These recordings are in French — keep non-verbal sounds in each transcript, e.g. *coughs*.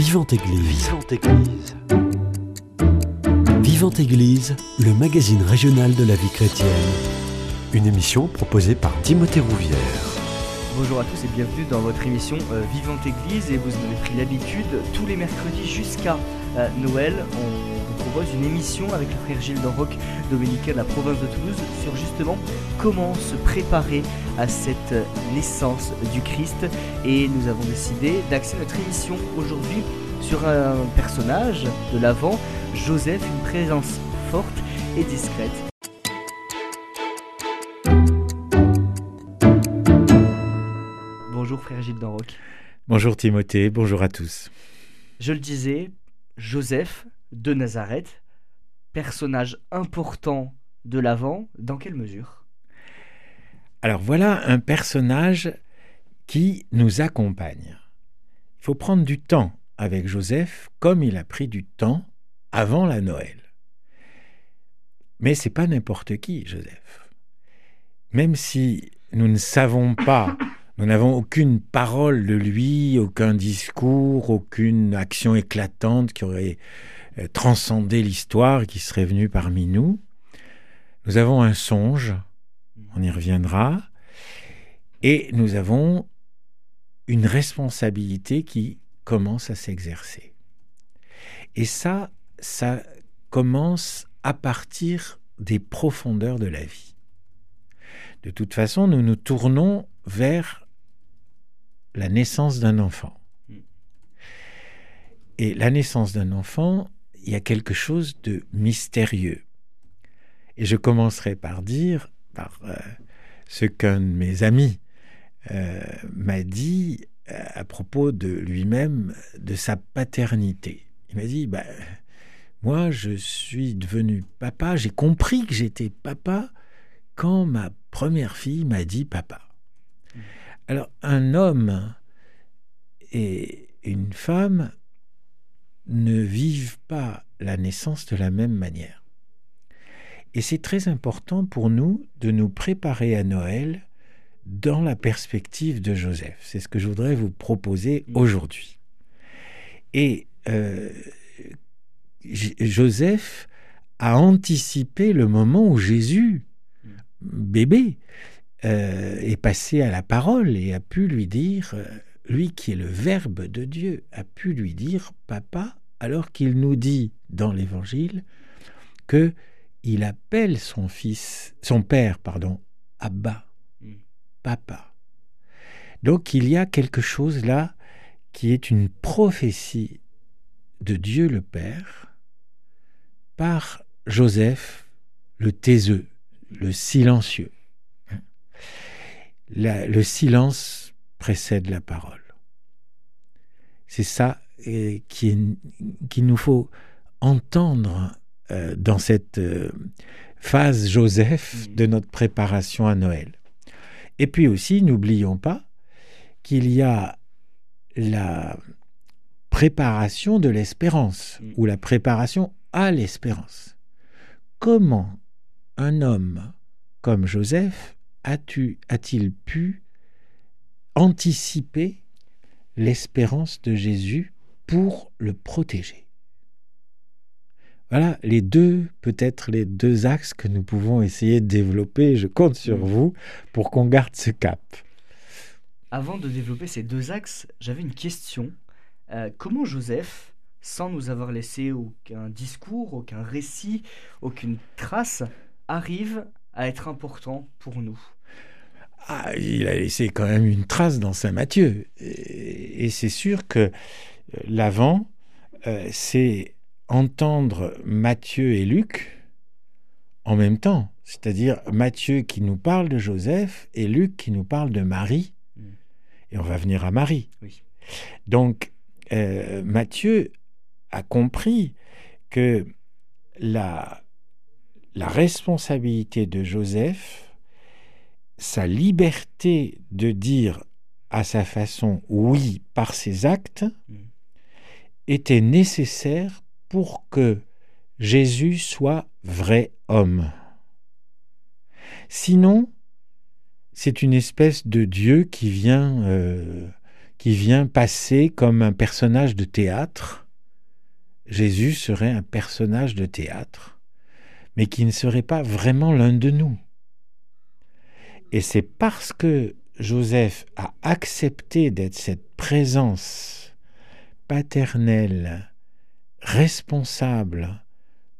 Vivante Église. Vivante Église. Vivante Église, le magazine régional de la vie chrétienne. Une émission proposée par Timothée Rouvière. Bonjour à tous et bienvenue dans votre émission euh, Vivante Église et vous en avez pris l'habitude tous les mercredis jusqu'à euh, Noël on vous propose une émission avec le frère Gilles Danroc dominicain de la province de Toulouse sur justement comment se préparer à cette naissance du Christ et nous avons décidé d'axer notre émission aujourd'hui sur un personnage de l'avant, Joseph, une présence forte et discrète Bonjour frère Gilles Danroc. Bonjour Timothée, bonjour à tous. Je le disais, Joseph de Nazareth, personnage important de l'Avent, dans quelle mesure? Alors voilà un personnage qui nous accompagne. Il faut prendre du temps avec Joseph comme il a pris du temps avant la Noël. Mais c'est pas n'importe qui, Joseph. Même si nous ne savons pas nous n'avons aucune parole de lui, aucun discours, aucune action éclatante qui aurait euh, transcendé l'histoire, qui serait venue parmi nous. Nous avons un songe, on y reviendra, et nous avons une responsabilité qui commence à s'exercer. Et ça, ça commence à partir des profondeurs de la vie. De toute façon, nous nous tournons vers la naissance d'un enfant. Et la naissance d'un enfant, il y a quelque chose de mystérieux. Et je commencerai par dire, par euh, ce qu'un de mes amis euh, m'a dit à propos de lui-même, de sa paternité. Il m'a dit, bah, moi je suis devenu papa, j'ai compris que j'étais papa quand ma première fille m'a dit papa. Alors, un homme et une femme ne vivent pas la naissance de la même manière. Et c'est très important pour nous de nous préparer à Noël dans la perspective de Joseph. C'est ce que je voudrais vous proposer aujourd'hui. Et euh, Joseph a anticipé le moment où Jésus, bébé, euh, est passé à la parole et a pu lui dire, euh, lui qui est le Verbe de Dieu, a pu lui dire Papa, alors qu'il nous dit dans l'Évangile que il appelle son fils, son père, pardon, Abba. Papa. Donc il y a quelque chose là qui est une prophétie de Dieu le Père par Joseph le taiseux, le silencieux le silence précède la parole. C'est ça qu'il qui nous faut entendre euh, dans cette euh, phase Joseph mm. de notre préparation à Noël. Et puis aussi, n'oublions pas qu'il y a la préparation de l'espérance mm. ou la préparation à l'espérance. Comment un homme comme Joseph a-t-il pu anticiper l'espérance de Jésus pour le protéger? Voilà les deux, peut-être les deux axes que nous pouvons essayer de développer. Je compte sur mm. vous pour qu'on garde ce cap. Avant de développer ces deux axes, j'avais une question. Euh, comment Joseph, sans nous avoir laissé aucun discours, aucun récit, aucune trace, arrive à être important pour nous? Ah, Il a laissé quand même une trace dans Saint Matthieu. Et, c'est sûr que l'avant, euh, c'est entendre Matthieu et Luc en même temps. C'est-à-dire Matthieu qui nous parle de Joseph et Luc qui nous parle de Marie. Et on va venir à Marie. Donc, euh, Matthieu a compris que la, la responsabilité de Joseph, sa liberté de dire à sa façon oui par ses actes, mm. était nécessaire pour que Jésus soit vrai homme. Sinon, c'est une espèce de Dieu qui vient, euh, qui vient passer comme un personnage de théâtre. Jésus serait un personnage de théâtre, mais qui ne serait pas vraiment l'un de nous. Et c'est parce que Joseph a accepté d'être cette présence paternelle, responsable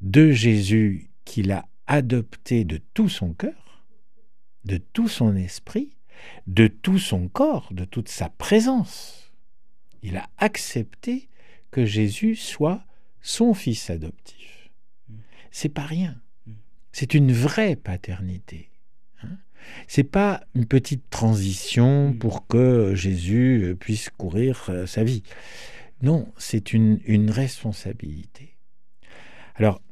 de Jésus qu'il a adopté de tout son cœur, de tout son esprit, de tout son corps, de toute sa présence. Il a accepté que Jésus soit son fils adoptif. C'est pas rien. C'est une vraie paternité. Hein. C'est pas une petite transition pour que Jésus puisse courir euh, sa vie. Non, c'est une, responsabilité. Alors,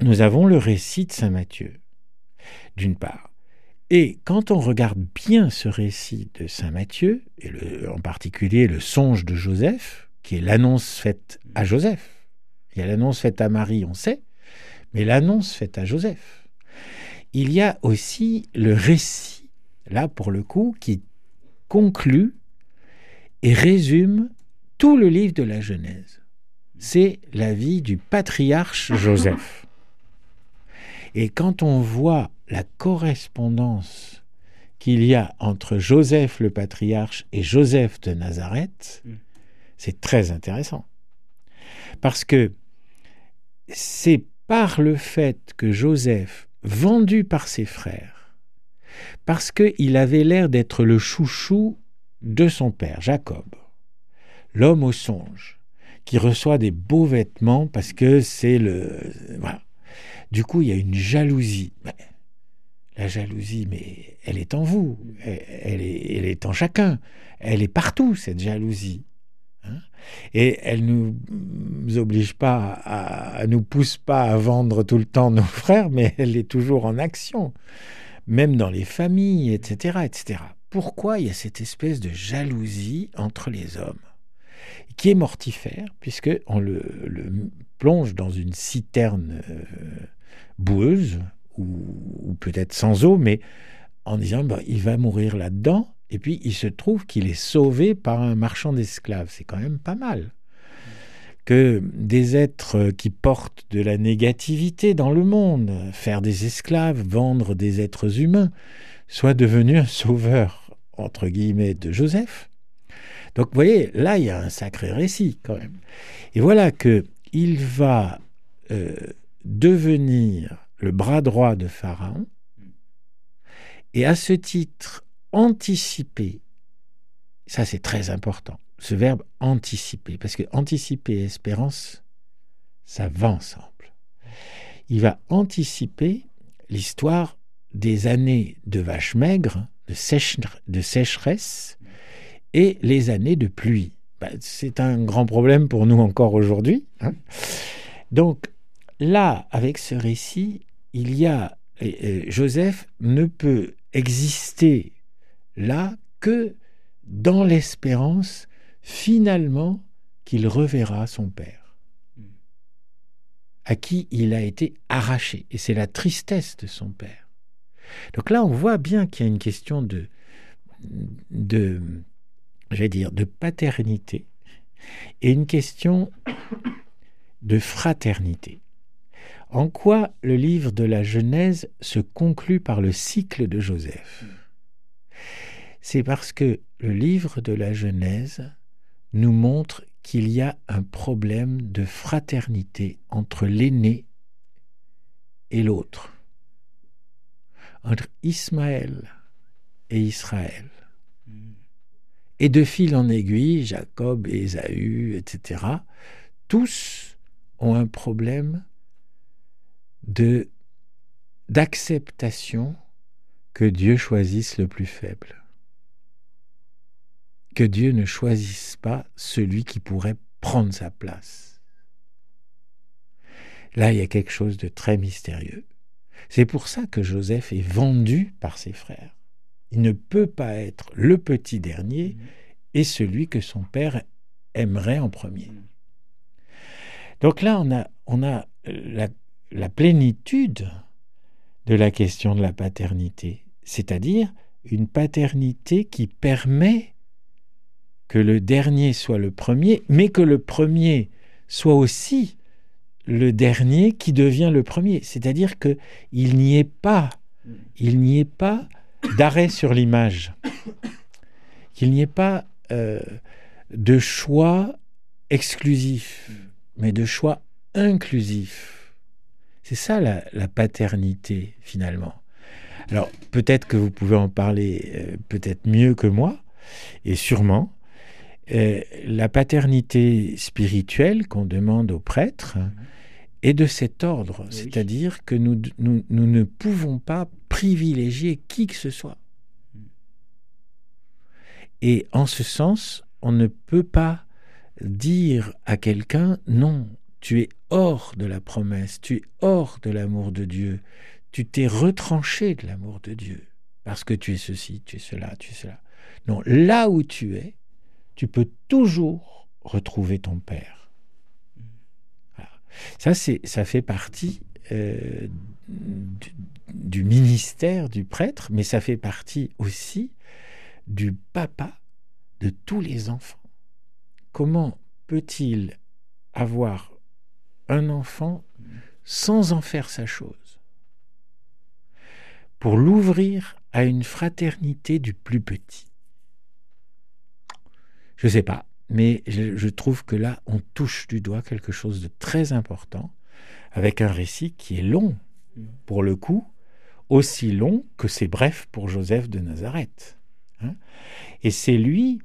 nous avons le récit de Saint Matthieu, d'une part. Et quand on regarde bien ce récit de Saint Matthieu, et en particulier le songe de Joseph, qui est l'annonce faite à Joseph, il y a l'annonce faite à Marie, on sait, mais l'annonce faite à Joseph. Il y a aussi le récit, là pour le coup, qui conclut et résume tout le livre de la Genèse. C'est la vie du patriarche Joseph. Et quand on voit la correspondance qu'il y a entre Joseph le patriarche et Joseph de Nazareth, c'est très intéressant. Parce que c'est par le fait que Joseph, vendu par ses frères, parce qu'il avait l'air d'être le chouchou de son père, Jacob, l'homme au songe, qui reçoit des beaux vêtements parce que c'est le... Voilà. Du coup, il y a une jalousie. La jalousie, mais elle est en vous, elle, est, en chacun, elle est partout, cette jalousie. Hein. et elle ne nous oblige pas, à, nous pousse pas à vendre tout le temps nos frères, mais *laughs* elle est toujours en action, même dans les familles, etc., etc. Pourquoi il y a cette espèce de jalousie entre les hommes? Qui est mortifère, puisque on le, plonge dans une citerne euh, boueuse, ou, peut-être sans eau, mais en disant bah, il va mourir là-dedans, et puis il se trouve qu'il est sauvé par un marchand d'esclaves. C'est quand même pas mal. Que des êtres qui portent de la négativité dans le monde, faire des esclaves, vendre des êtres humains, soient devenus un sauveur, entre guillemets, de Joseph. Donc vous voyez, là, il y a un sacré récit quand même. Et voilà que il va euh, devenir le bras droit de Pharaon, et à ce titre anticiper, ça c'est très important, ce verbe anticiper, parce que anticiper et espérance, ça va ensemble. Il va anticiper l'histoire des années de vaches maigres, de, de sécheresse, et les années de pluie. Ben, c'est un grand problème pour nous encore aujourd'hui. Hein. Donc là, avec ce récit, il y a Joseph ne peut exister là que dans l'espérance finalement qu'il reverra son père, à qui il a été arraché. Et c'est la tristesse de son père. Donc là, on voit bien qu'il y a une question de, de, dire, de paternité et une question de fraternité. En quoi le livre de la Genèse se conclut par le cycle de Joseph? C'est parce que le livre de la Genèse nous montre qu'il y a un problème de fraternité entre l'aîné et l'autre, entre Ismaël et Israël. Et de fil en aiguille, Jacob Ésaü, etc., tous ont un problème d'acceptation que Dieu choisisse le plus faible. Que Dieu ne choisisse pas celui qui pourrait prendre sa place. Là, il y a quelque chose de très mystérieux. C'est pour ça que Joseph est vendu par ses frères. Il ne peut pas être le petit dernier et celui que son père aimerait en premier. Donc là, on a, on a la la plénitude de la question de la paternité, c'est-à-dire une paternité qui permet que le dernier soit le premier, mais que le premier soit aussi le dernier qui devient le premier. C'est-à-dire que il n'y ait pas, il n'y ait pas d'arrêt sur l'image, qu'il n'y ait pas euh, de choix exclusif, mais de choix inclusif. C'est ça la, la, paternité finalement. Alors peut-être que vous pouvez en parler euh, peut-être mieux que moi, et sûrement. Euh, la paternité spirituelle qu'on demande aux prêtres, est de cet ordre, c'est-à-dire que nous, nous, nous, ne pouvons pas privilégier qui que ce soit. Et en ce sens, on ne peut pas dire à quelqu'un non, tu es hors de la promesse, tu es hors de l'amour de Dieu, tu t'es retranché de l'amour de Dieu, parce que tu es ceci, tu es cela, tu es cela. Non, là où tu es, tu peux toujours retrouver ton Père. Ça, ça fait partie euh, du, ministère du prêtre, mais ça fait partie aussi du papa de tous les enfants. Comment peut-il avoir un enfant sans en faire sa chose? Pour l'ouvrir à une fraternité du plus petit. Je ne sais pas. Mais je, trouve que là, on touche du doigt quelque chose de très important, avec un récit qui est long, mm. pour le coup, aussi long que c'est bref pour Joseph de Nazareth. Hein. Et c'est lui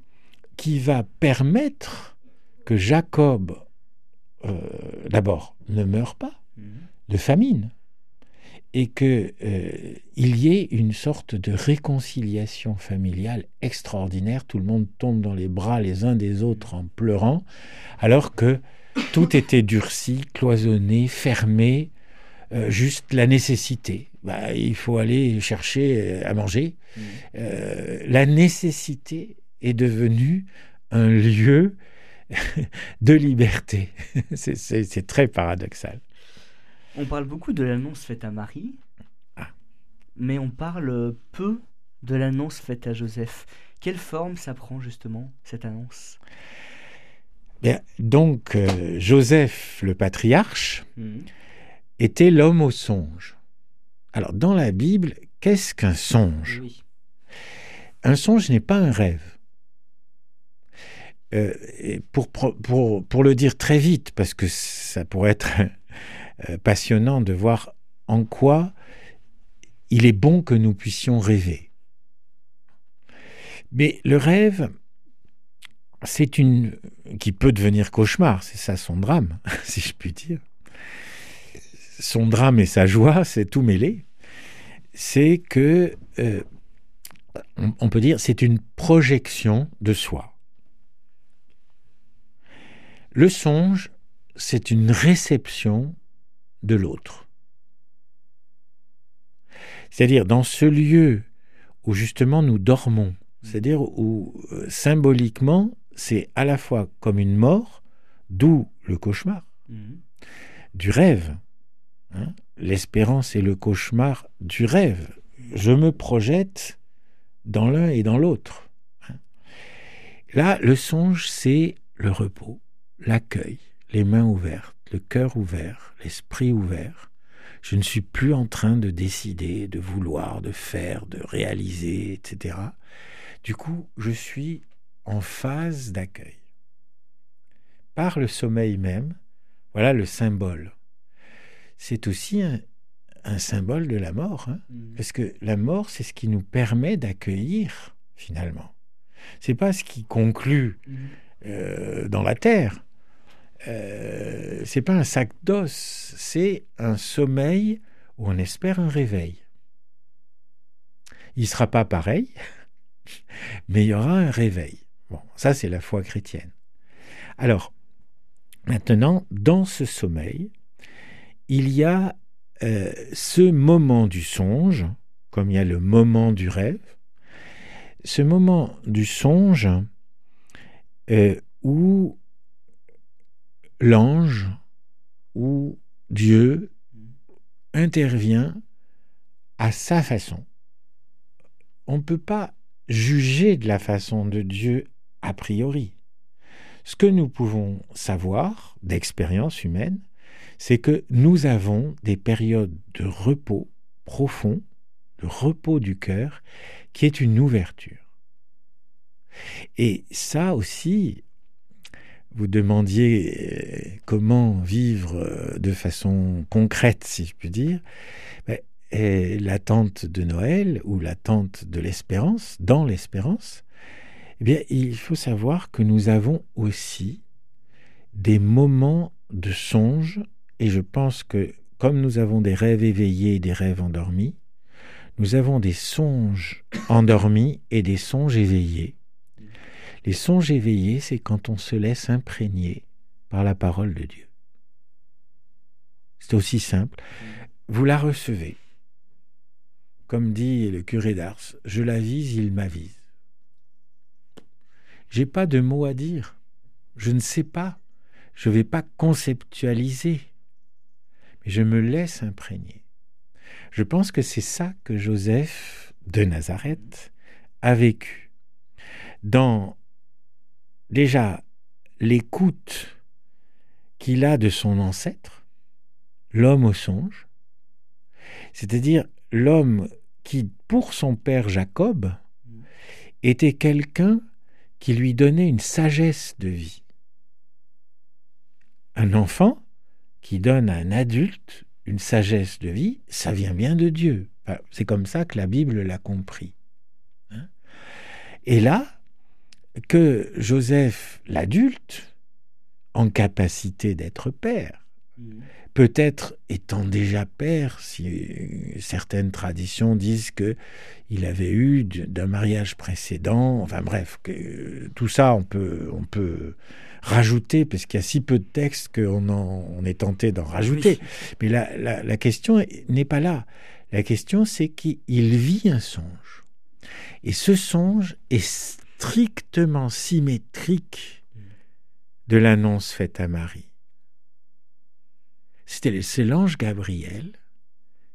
qui va permettre que Jacob, euh, d'abord, ne meure pas mm. de famine, et qu'il euh, y ait une sorte de réconciliation familiale extraordinaire. Tout le monde tombe dans les bras les uns des autres en pleurant, alors que tout était durci, cloisonné, fermé, euh, juste la nécessité. Bah, il faut aller chercher euh, à manger. Mmh. la nécessité est devenue un lieu *laughs* de liberté. *laughs* C'est très paradoxal. On parle beaucoup de l'annonce faite à Marie, ah. mais on parle peu de l'annonce faite à Joseph. Quelle forme ça prend justement, cette annonce? Bien, Donc, euh, Joseph, le patriarche, mhm. était l'homme au songe. Alors, dans la Bible, qu'est-ce qu'un songe? Un songe n'est pas un rêve. Euh, pour, pour, pour, le dire très vite, parce que ça pourrait être euh, passionnant de voir en quoi il est bon que nous puissions rêver. Mais le rêve, c'est une qui peut devenir cauchemar, c'est ça son drame, *laughs* si je puis dire. Son drame et sa joie, c'est tout mêlé. C'est que euh, on peut dire c'est une projection de soi. Le songe, c'est une réception de l'autre. C'est-à-dire dans ce lieu où justement nous dormons, c'est-à-dire où euh, symboliquement c'est à la fois comme une mort, d'où le cauchemar, mhm. du rêve. Hein. L'espérance et le cauchemar du rêve. Je me projette dans l'un et dans l'autre. Hein. Là, le songe, c'est le repos, l'accueil, les mains ouvertes le cœur ouvert, l'esprit ouvert. Je ne suis plus en train de décider, de vouloir, de faire, de réaliser, etc. Du coup, je suis en phase d'accueil. Par le sommeil même, voilà le symbole. C'est aussi un, symbole de la mort, hein. mmh. parce que la mort, c'est ce qui nous permet d'accueillir finalement. C'est pas ce qui conclut mmh. euh, dans la terre, euh, c'est pas un sac d'os, c'est un sommeil où on espère un réveil. Il sera pas pareil, *laughs* mais il y aura un réveil. Bon, ça c'est la foi chrétienne. Alors, maintenant, dans ce sommeil, il y a euh, ce moment du songe, comme il y a le moment du rêve, ce moment du songe euh, où l'ange ou Dieu intervient à sa façon. On ne peut pas juger de la façon de Dieu a priori. Ce que nous pouvons savoir d'expérience humaine, c'est que nous avons des périodes de repos profond, le repos du cœur, qui est une ouverture. Et ça aussi, vous demandiez euh, comment vivre euh, de façon concrète, si je puis dire, ben, l'attente de Noël ou l'attente de l'espérance, dans l'espérance, eh bien, il faut savoir que nous avons aussi des moments de songe, et je pense que comme nous avons des rêves éveillés et des rêves endormis, nous avons des songes endormis et des songes éveillés. Les songes éveillés, c'est quand on se laisse imprégner par la parole de Dieu. C'est aussi simple. Vous la recevez. Comme dit le curé d'Ars, je l'avise, il m'avise. J'ai pas de mots à dire. Je ne sais pas. Je ne vais pas conceptualiser. Mais je me laisse imprégner. Je pense que c'est ça que Joseph de Nazareth a vécu. Dans déjà l'écoute qu'il a de son ancêtre, l'homme au songe, c'est-à-dire l'homme qui, pour son père Jacob, était quelqu'un qui lui donnait une sagesse de vie. Un enfant qui donne à un adulte une sagesse de vie, ça vient bien de Dieu. c'est comme ça que la Bible l'a compris. Hein. Et là, que Joseph, l'adulte, en capacité d'être père, mmh. peut-être étant déjà père, si certaines traditions disent que il avait eu d'un mariage précédent, enfin bref, que, tout ça on peut, on peut rajouter, parce qu'il y a si peu de textes qu'on on est tenté d'en rajouter. Mais la, la question n'est pas là. La question, c'est qu'il vit un songe. Et ce songe est strictement symétrique de l'annonce faite à Marie. C'est l'ange Gabriel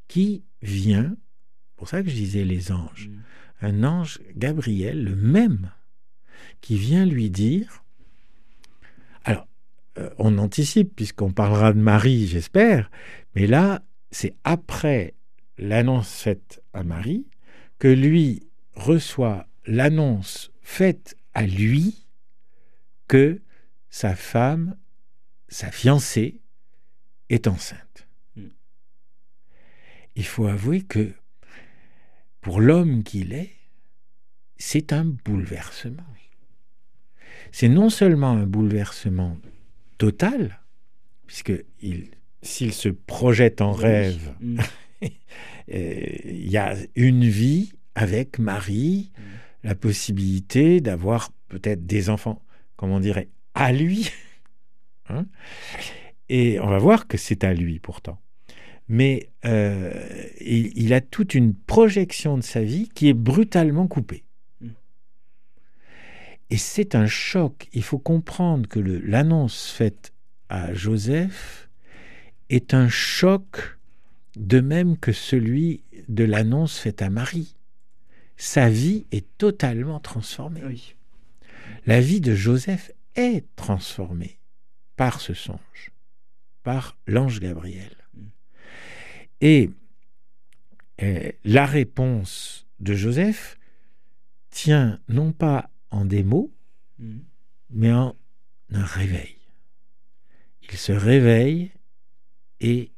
qui vient, pour ça que je disais les anges, mm. un ange Gabriel, le même, qui vient lui dire, alors euh, on anticipe puisqu'on parlera de Marie, j'espère, mais là c'est après l'annonce faite à Marie que lui reçoit l'annonce faite à lui que sa femme, sa fiancée, est enceinte. Hmm. Il faut avouer que pour l'homme qu'il est, c'est un bouleversement. C'est non seulement un bouleversement total, puisque s'il se projette en rêve, hmm. *laughs* euh, il y a une vie avec Marie, hmm la possibilité d'avoir peut-être des enfants, comme on dirait, à lui. *laughs* Hein. et on va voir que c'est à lui pourtant. Mais euh, il, a toute une projection de sa vie qui est brutalement coupée. Mm. Et c'est un choc. Il faut comprendre que l'annonce faite à Joseph est un choc de même que celui de l'annonce faite à Marie sa vie est totalement transformée. La vie de Joseph est transformée par ce songe, par l'ange Gabriel. Mm. Et euh, la réponse de Joseph tient non pas en des mots, mm. mais en un réveil. Il se réveille et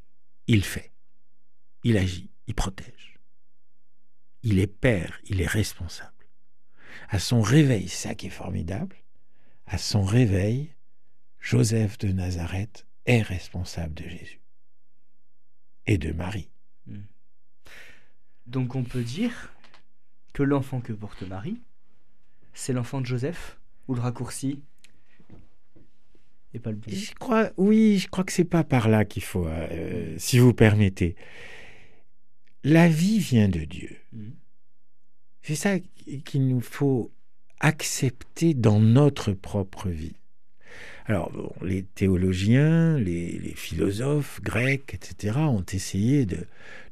il fait. Il agit, il protège. Il est père, il est responsable. À son réveil, ça qui est formidable, à son réveil, Joseph de Nazareth est responsable de Jésus et de Marie. Hmm. Donc on peut dire que l'enfant que porte Marie, c'est l'enfant de Joseph ou le raccourci et pas le bon. Je crois, oui, je crois que c'est pas par là qu'il faut, euh, si vous permettez. La vie vient de Dieu. Mm. C'est ça qu'il nous faut accepter dans notre propre vie. Alors, les théologiens, les, philosophes grecs, etc., ont essayé de,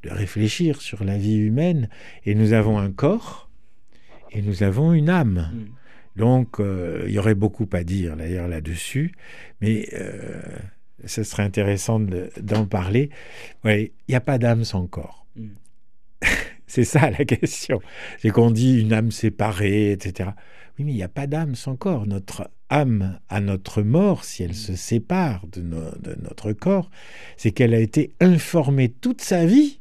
réfléchir sur la vie humaine, et nous avons un corps, et nous avons une âme. Mm. Donc, euh, il y aurait beaucoup à dire d'ailleurs là-dessus, mais euh, ce serait intéressant d'en parler. il n'y a pas d'âme sans corps. Mm. *laughs* C'est ça la question. C'est qu'on dit une âme séparée, etc. Oui, mais il n'y a pas d'âme sans corps. Notre âme à notre mort, si elle se sépare de, notre corps, c'est qu'elle a été informée toute sa vie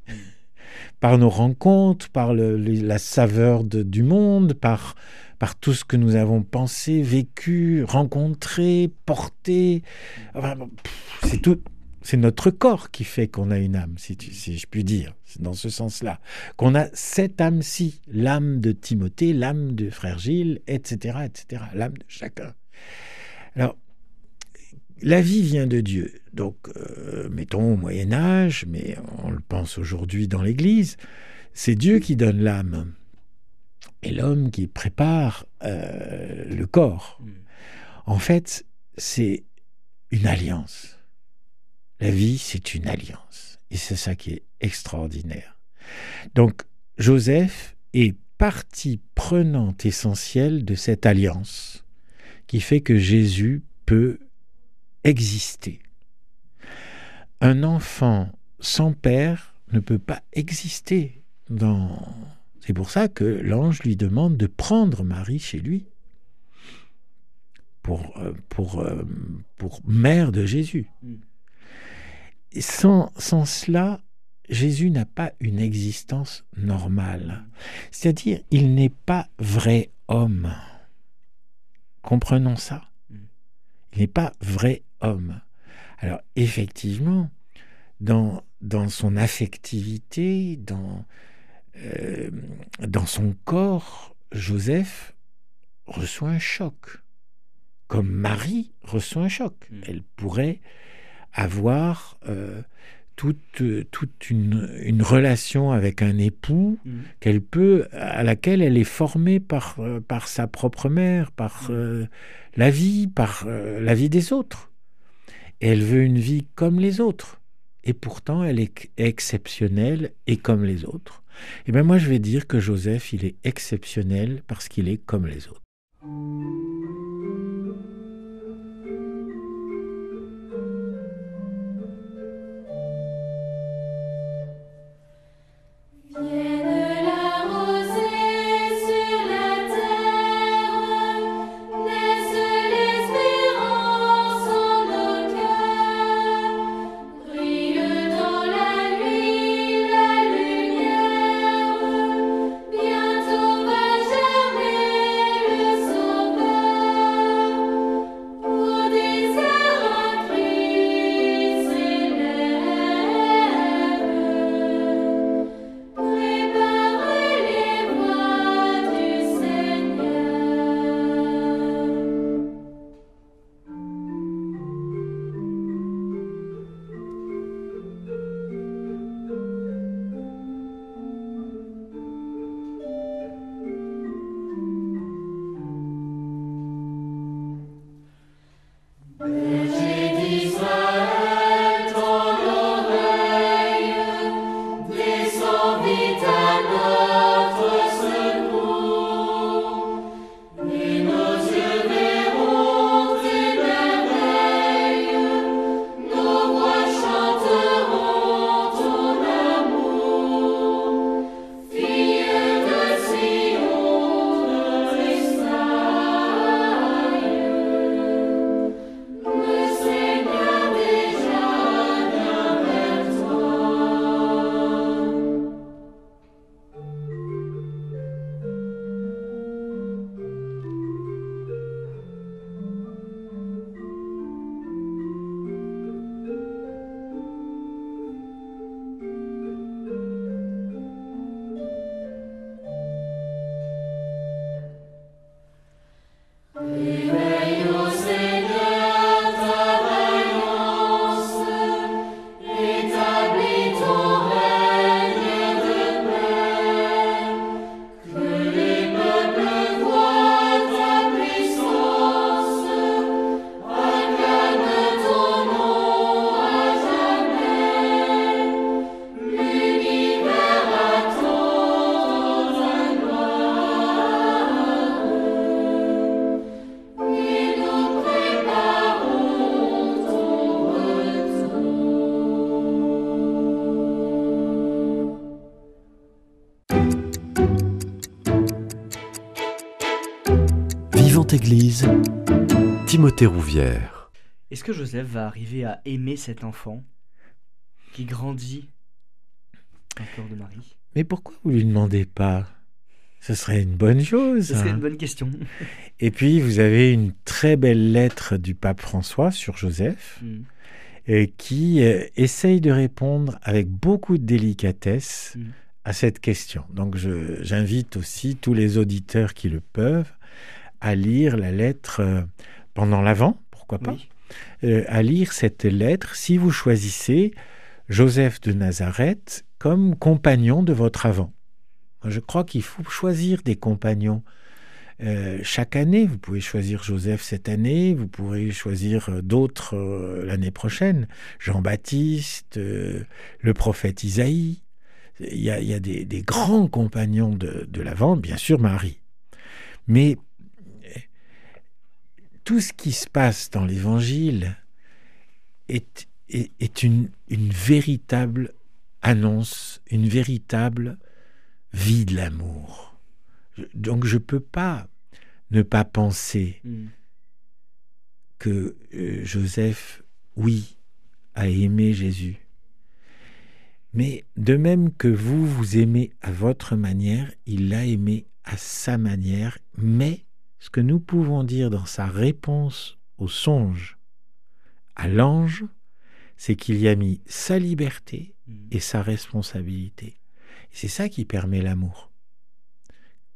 par nos rencontres, par la saveur du monde, par, tout ce que nous avons pensé, vécu, rencontré, porté. c'est tout. C'est notre corps qui fait qu'on a une âme, si, si je puis dire, c'est dans ce sens-là. Qu'on a cette âme-ci, l'âme de Timothée, l'âme de frère Gilles, etc., etc., l'âme de chacun. Alors, la vie vient de Dieu. Donc, euh, mettons au Moyen Âge, mais on le pense aujourd'hui dans l'Église, c'est Dieu qui donne l'âme et l'homme qui prépare euh, le corps. Hmm. En fait, c'est une alliance. La vie, c'est une alliance. Et c'est ça qui est extraordinaire. Donc, Joseph est partie prenante essentielle de cette alliance qui fait que Jésus peut exister. Un enfant sans père ne peut pas exister dans... C'est pour ça que l'ange lui demande de prendre Marie chez lui pour, euh, pour, euh, pour mère de Jésus. Sans, sans cela, Jésus n'a pas une existence normale. C'est-à-dire, il n'est pas vrai homme. Comprenons ça. Il n'est pas vrai homme. Alors effectivement, dans, dans son affectivité, dans, euh, dans son corps, Joseph reçoit un choc, comme Marie reçoit un choc. Mm. Elle pourrait avoir euh, toute, toute une, relation avec un époux mm. qu'elle peut, à laquelle elle est formée par, euh, par sa propre mère, par mm. euh, la vie, par euh, la vie des autres. Et elle veut une vie comme les autres. Et pourtant, elle est exceptionnelle et comme les autres. Et bien moi, je vais dire que Joseph, il est exceptionnel parce qu'il est comme les autres. Église, Timothée Rouvière. Est-ce que Joseph va arriver à aimer cet enfant qui grandit dans le de Marie? Mais pourquoi vous lui demandez pas? Ce serait une bonne chose. Ce serait hein. une bonne question. *laughs* Et puis, vous avez une très belle lettre du pape François sur Joseph, Mm. euh, qui euh, essaye de répondre avec beaucoup de délicatesse Mm. à cette question. Donc, j'invite aussi tous les auditeurs qui le peuvent à lire la lettre euh, pendant l'Avent, pourquoi pas, Oui. euh, à lire cette lettre si vous choisissez Joseph de Nazareth comme compagnon de votre Avant. Je crois qu'il faut choisir des compagnons. Euh, chaque année, vous pouvez choisir Joseph cette année, vous pourrez choisir d'autres euh, l'année prochaine. Jean-Baptiste, euh, le prophète Isaïe. Il y a, il y a des, des grands compagnons de, de l'Avent, bien sûr Marie. Mais tout ce qui se passe dans l'Évangile est, est, est une, une véritable annonce, une véritable vie de l'amour. Donc je ne peux pas ne pas penser Mm. que euh, Joseph, oui, a aimé Jésus. Mais de même que vous, vous aimez à votre manière, il l'a aimé à sa manière. Mais ce que nous pouvons dire dans sa réponse au songe à l'ange, c'est qu'il y a mis sa liberté Mm. et sa responsabilité. C'est ça qui permet l'amour.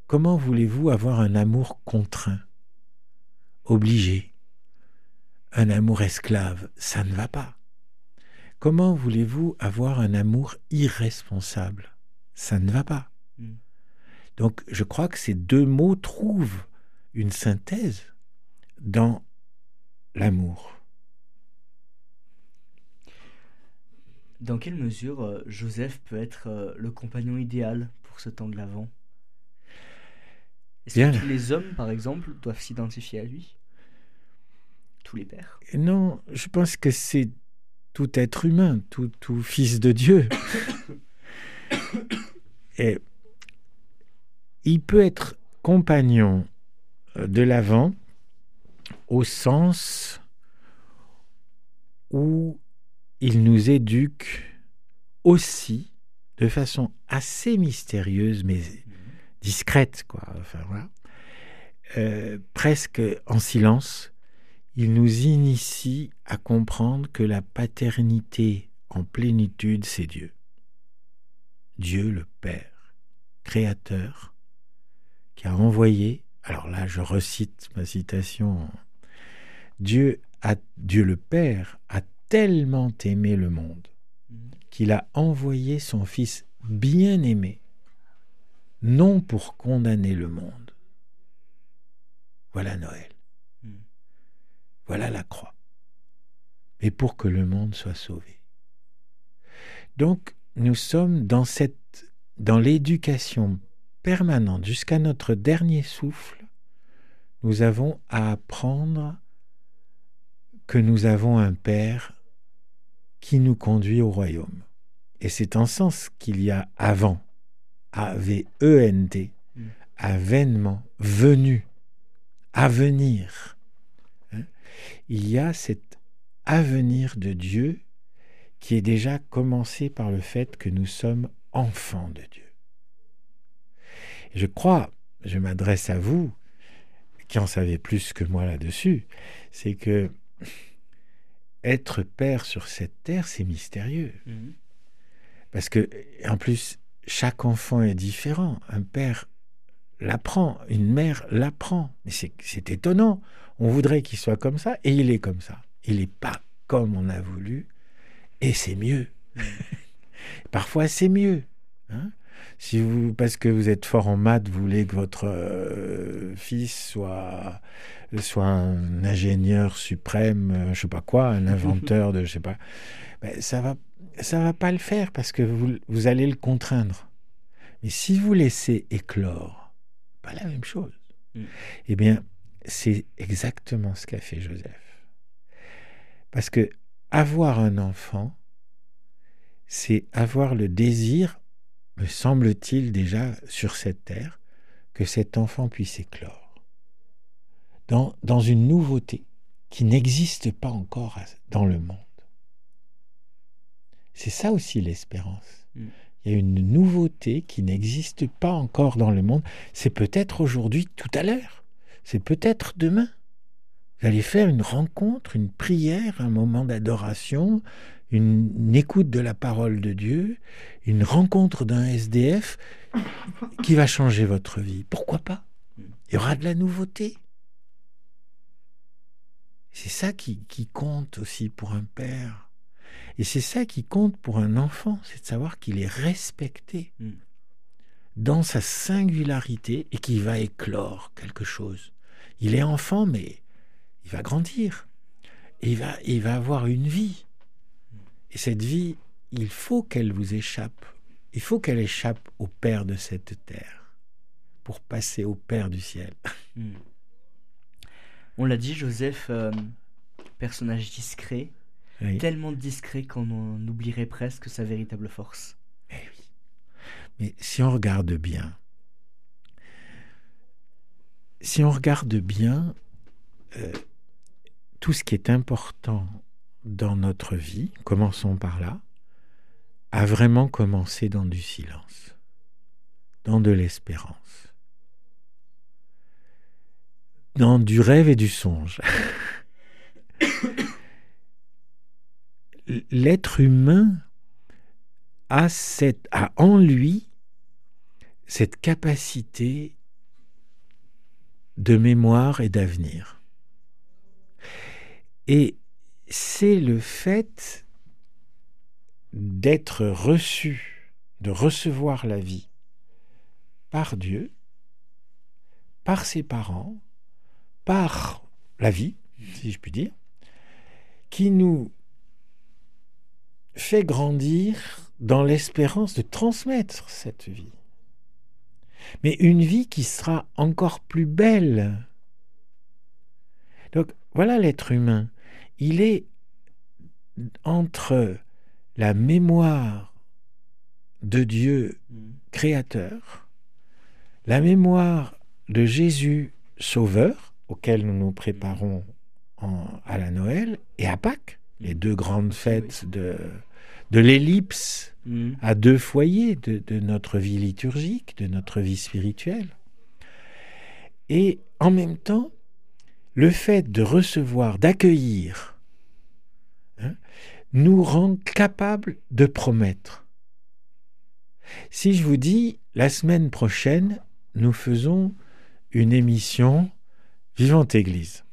Comment voulez-vous avoir un amour contraint, obligé, un amour esclave Ça ne va pas. Comment voulez-vous avoir un amour irresponsable? Ça ne va pas. Mm. Donc je crois que ces deux mots trouvent une synthèse dans l'amour. Dans quelle mesure euh, Joseph peut être euh, le compagnon idéal pour ce temps de l'Avent Est-ce que tous les hommes, par exemple, doivent s'identifier à lui? Tous les pères? Non, je pense que c'est tout être humain, tout, tout fils de Dieu. *coughs* Et il peut être compagnon de l'avant au sens où il nous éduque aussi de façon assez mystérieuse, mais discrète, quoi. Enfin, voilà. Euh, presque en silence, il nous initie à comprendre que la paternité en plénitude, c'est Dieu. Dieu le Père, Créateur, qui a envoyé, alors là je recite ma citation, Dieu, a, Dieu le Père a tellement aimé le monde Mhm. qu'il a envoyé son Fils bien-aimé, non pour condamner le monde. Voilà Noël. Mhm. Voilà la croix. Mais pour que le monde soit sauvé. Donc, nous sommes dans cette dans l'éducation permanente jusqu'à notre dernier souffle, nous avons à apprendre que nous avons un Père qui nous conduit au royaume. Et c'est en sens qu'il y a avant, A-V-E-N-T, Mm. avènement, venu, à venir. Hein? Il y a cet avenir de Dieu qui est déjà commencé par le fait que nous sommes enfants de Dieu. Je crois, je m'adresse à vous, qui en savez plus que moi là-dessus, c'est que être père sur cette terre, c'est mystérieux. Mhm. Parce que, en plus, chaque enfant est différent. Un père l'apprend, une mère l'apprend. Mais c'est c'est étonnant. On voudrait qu'il soit comme ça, et il est comme ça. Il n'est pas comme on a voulu, et c'est mieux. *laughs* Parfois, c'est mieux. hein. Si vous, parce que vous êtes fort en maths, vous voulez que votre euh, fils soit, soit un ingénieur suprême, euh, je sais pas quoi, un *laughs* inventeur de, je sais pas, ben, ça va, ça va pas le faire parce que vous, vous allez le contraindre. Mais si vous laissez éclore, pas la même chose. Mm. Eh bien, c'est exactement ce qu'a fait Joseph. Parce que avoir un enfant, c'est avoir le désir, me semble-t-il déjà sur cette terre, que cet enfant puisse éclore. dans, dans une nouveauté qui n'existe pas encore dans le monde. C'est ça aussi l'espérance. Mm. Il y a une nouveauté qui n'existe pas encore dans le monde. C'est peut-être aujourd'hui, tout à l'heure. C'est peut-être demain. Vous allez faire une rencontre, une prière, un moment d'adoration, une, une écoute de la parole de Dieu, une rencontre d'un SDF qui va changer votre vie. Pourquoi pas? Il y aura de la nouveauté. C'est ça qui, qui compte aussi pour un père. Et c'est ça qui compte pour un enfant, c'est de savoir qu'il est respecté Mm. dans sa singularité et qu'il va éclore quelque chose. Il est enfant, mais il va grandir. Et il va, il va avoir une vie. Et cette vie, il faut qu'elle vous échappe. Il faut qu'elle échappe au Père de cette terre pour passer au Père du ciel. *laughs* On l'a dit, Joseph, euh, personnage discret, Oui. tellement discret qu'on en oublierait presque sa véritable force. Eh oui. Mais si on regarde bien, si on regarde bien euh, tout ce qui est important dans notre vie, commençons par là, a vraiment commencé dans du silence, dans de l'espérance, dans du rêve et du songe. *coughs* L'être humain a en lui cette capacité de mémoire et d'avenir. Et c'est le fait d'être reçu, de recevoir la vie par Dieu, par ses parents, par la vie, si je puis dire, qui nous fait grandir dans l'espérance de transmettre cette vie. Mais une vie qui sera encore plus belle. Donc voilà l'être humain. Il est entre la mémoire de Dieu Hmm. créateur, la mémoire de Jésus sauveur, auquel nous nous préparons en- à la Noël, et à Pâques, les deux grandes fêtes de, de l'ellipse Hmm. à deux foyers de, de notre vie liturgique, de notre vie spirituelle. Et en même temps, le fait de recevoir, d'accueillir, hein, nous rend capables de promettre. Si je vous dis, la semaine prochaine, nous faisons une émission Vivante Église,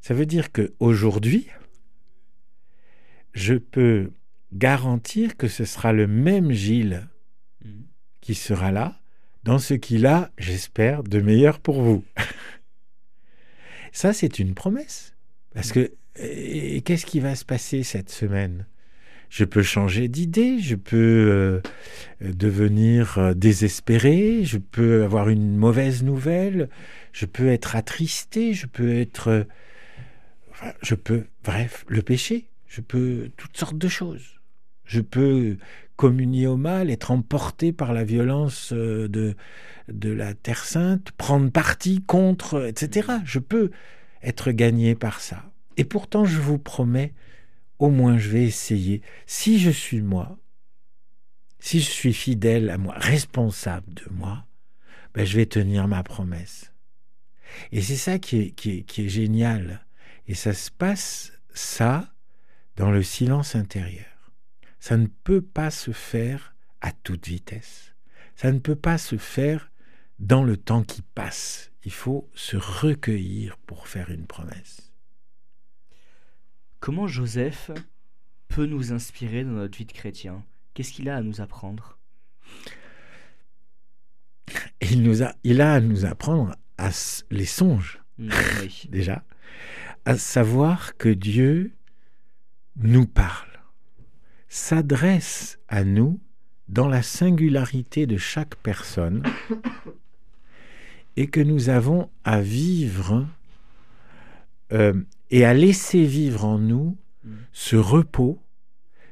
ça veut dire que aujourd'hui, je peux garantir que ce sera le même Gilles Hmm. qui sera là dans ce qu'il a, j'espère, de meilleur pour vous. *laughs* Ça, c'est une promesse. Parce que qu'est-ce qui va se passer cette semaine? Je peux changer d'idée, je peux euh, devenir euh, désespéré, je peux avoir une mauvaise nouvelle, je peux être attristé, je peux être... euh, je peux, bref, le péché, je peux toutes sortes de choses. Je peux communier au mal, être emporté par la violence euh, de, de la Terre Sainte, prendre parti contre, etc. Je peux être gagné par ça. Et pourtant, je vous promets, au moins je vais essayer, si je suis moi, si je suis fidèle à moi, responsable de moi, ben, je vais tenir ma promesse. Et c'est ça qui est, qui, est, qui est génial. Et ça se passe, ça, dans le silence intérieur. Ça ne peut pas se faire à toute vitesse. Ça ne peut pas se faire dans le temps qui passe. Il faut se recueillir pour faire une promesse. Comment Joseph peut nous inspirer dans notre vie de chrétien? Qu'est-ce qu'il a à nous apprendre? Il, nous a, il a à nous apprendre à les songes, *laughs* oui. déjà, à savoir que Dieu nous parle, s'adresse à nous dans la singularité de chaque personne et que nous avons à vivre euh, et à laisser vivre en nous ce repos,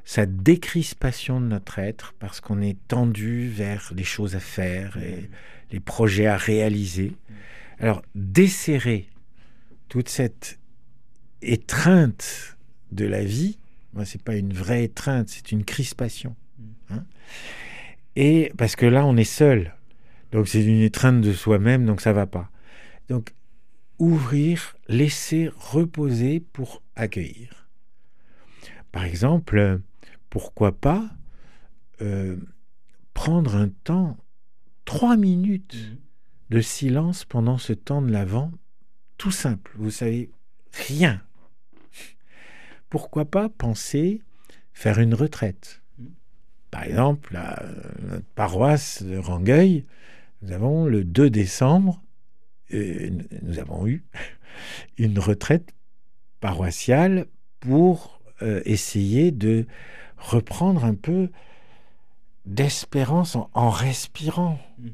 cette décrispation de notre être parce qu'on est tendu vers les choses à faire et les projets à réaliser. Alors, desserrer toute cette étreinte de la vie, c'est pas une vraie étreinte, c'est une crispation. Hein. et parce que là, on est seul. Donc, c'est une étreinte de soi-même, donc ça va pas. Donc, ouvrir, laisser reposer pour accueillir. Par exemple, pourquoi pas euh, prendre un temps, trois minutes mmh. de silence pendant ce temps de l'avant, tout simple, vous savez, rien. Pourquoi pas penser faire une retraite? Mmh. Par exemple, la, notre paroisse de Rangueil, nous avons le 2 décembre, euh, nous avons eu *laughs* une retraite paroissiale pour euh, essayer de reprendre un peu d'espérance en, respirant. Mm.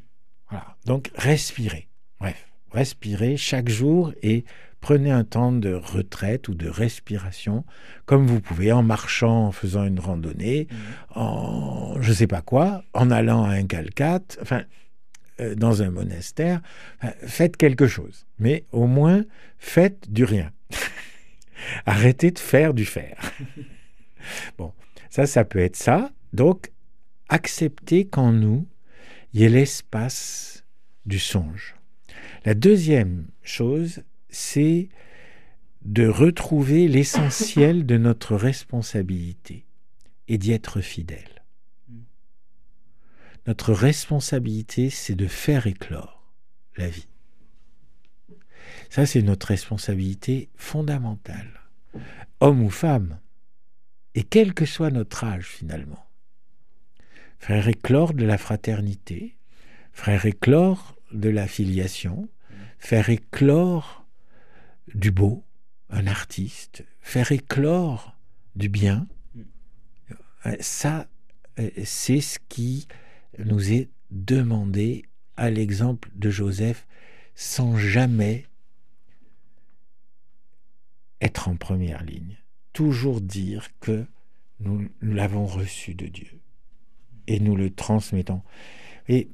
Voilà. Donc respirez. Bref, respirez chaque jour et prenez un temps de retraite ou de respiration, comme vous pouvez, en marchant, en faisant une randonnée, mm. en je sais pas quoi, en allant à un calcate, enfin, euh, dans un monastère. faites quelque chose, mais au moins faites du rien. *laughs* Arrêtez de faire du faire. *laughs* bon, ça, ça peut être ça. Donc, accepter qu'en nous, il y ait l'espace du songe. La deuxième chose, c'est de retrouver l'essentiel de notre responsabilité et d'y être fidèle. Notre responsabilité, c'est de faire éclore la vie. Ça, c'est notre responsabilité fondamentale, homme ou femme, et quel que soit notre âge finalement faire éclore de la fraternité, faire éclore de la filiation, faire éclore du beau, un artiste, faire éclore du bien. Ça, c'est ce qui nous est demandé à l'exemple de Joseph sans jamais être en première ligne. Toujours dire que nous l'avons reçu de Dieu et nous le transmettons. Et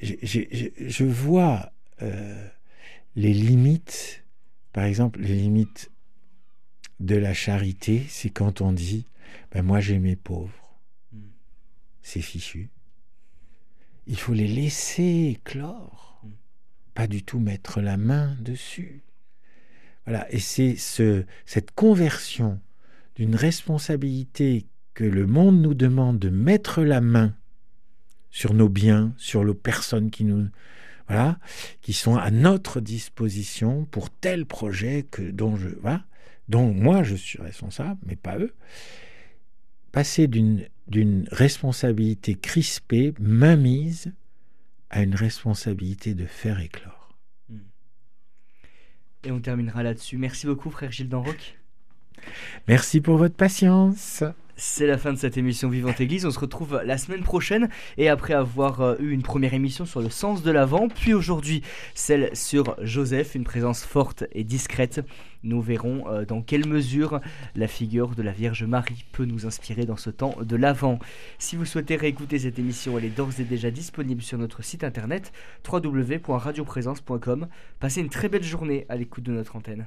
je, vois euh, les limites, par exemple, les limites de la charité, c'est quand on dit ben Moi j'ai mes pauvres, hmm. c'est fichu. Il faut les laisser éclore, hmm. pas du tout mettre la main dessus. Voilà, et c'est ce, cette conversion d'une responsabilité que le monde nous demande de mettre la main sur nos biens, sur les personnes qui nous voilà, qui sont à notre disposition pour tel projet que dont je voilà, dont moi je suis responsable, mais pas eux. Passer d'une d'une responsabilité crispée, mainmise, à une responsabilité de faire éclore. Et on terminera là-dessus. Merci beaucoup, frère Gilles Danroc. Merci pour votre patience. C'est la fin de cette émission Vivante Église. On se retrouve la semaine prochaine et après avoir euh, eu une première émission sur le sens de l'avant, puis aujourd'hui celle sur Joseph, une présence forte et discrète, nous verrons euh, dans quelle mesure la figure de la Vierge Marie peut nous inspirer dans ce temps de l'avant. Si vous souhaitez réécouter cette émission, elle est d'ores et déjà disponible sur notre site internet www.radioprésence.com. Passez une très belle journée à l'écoute de notre antenne.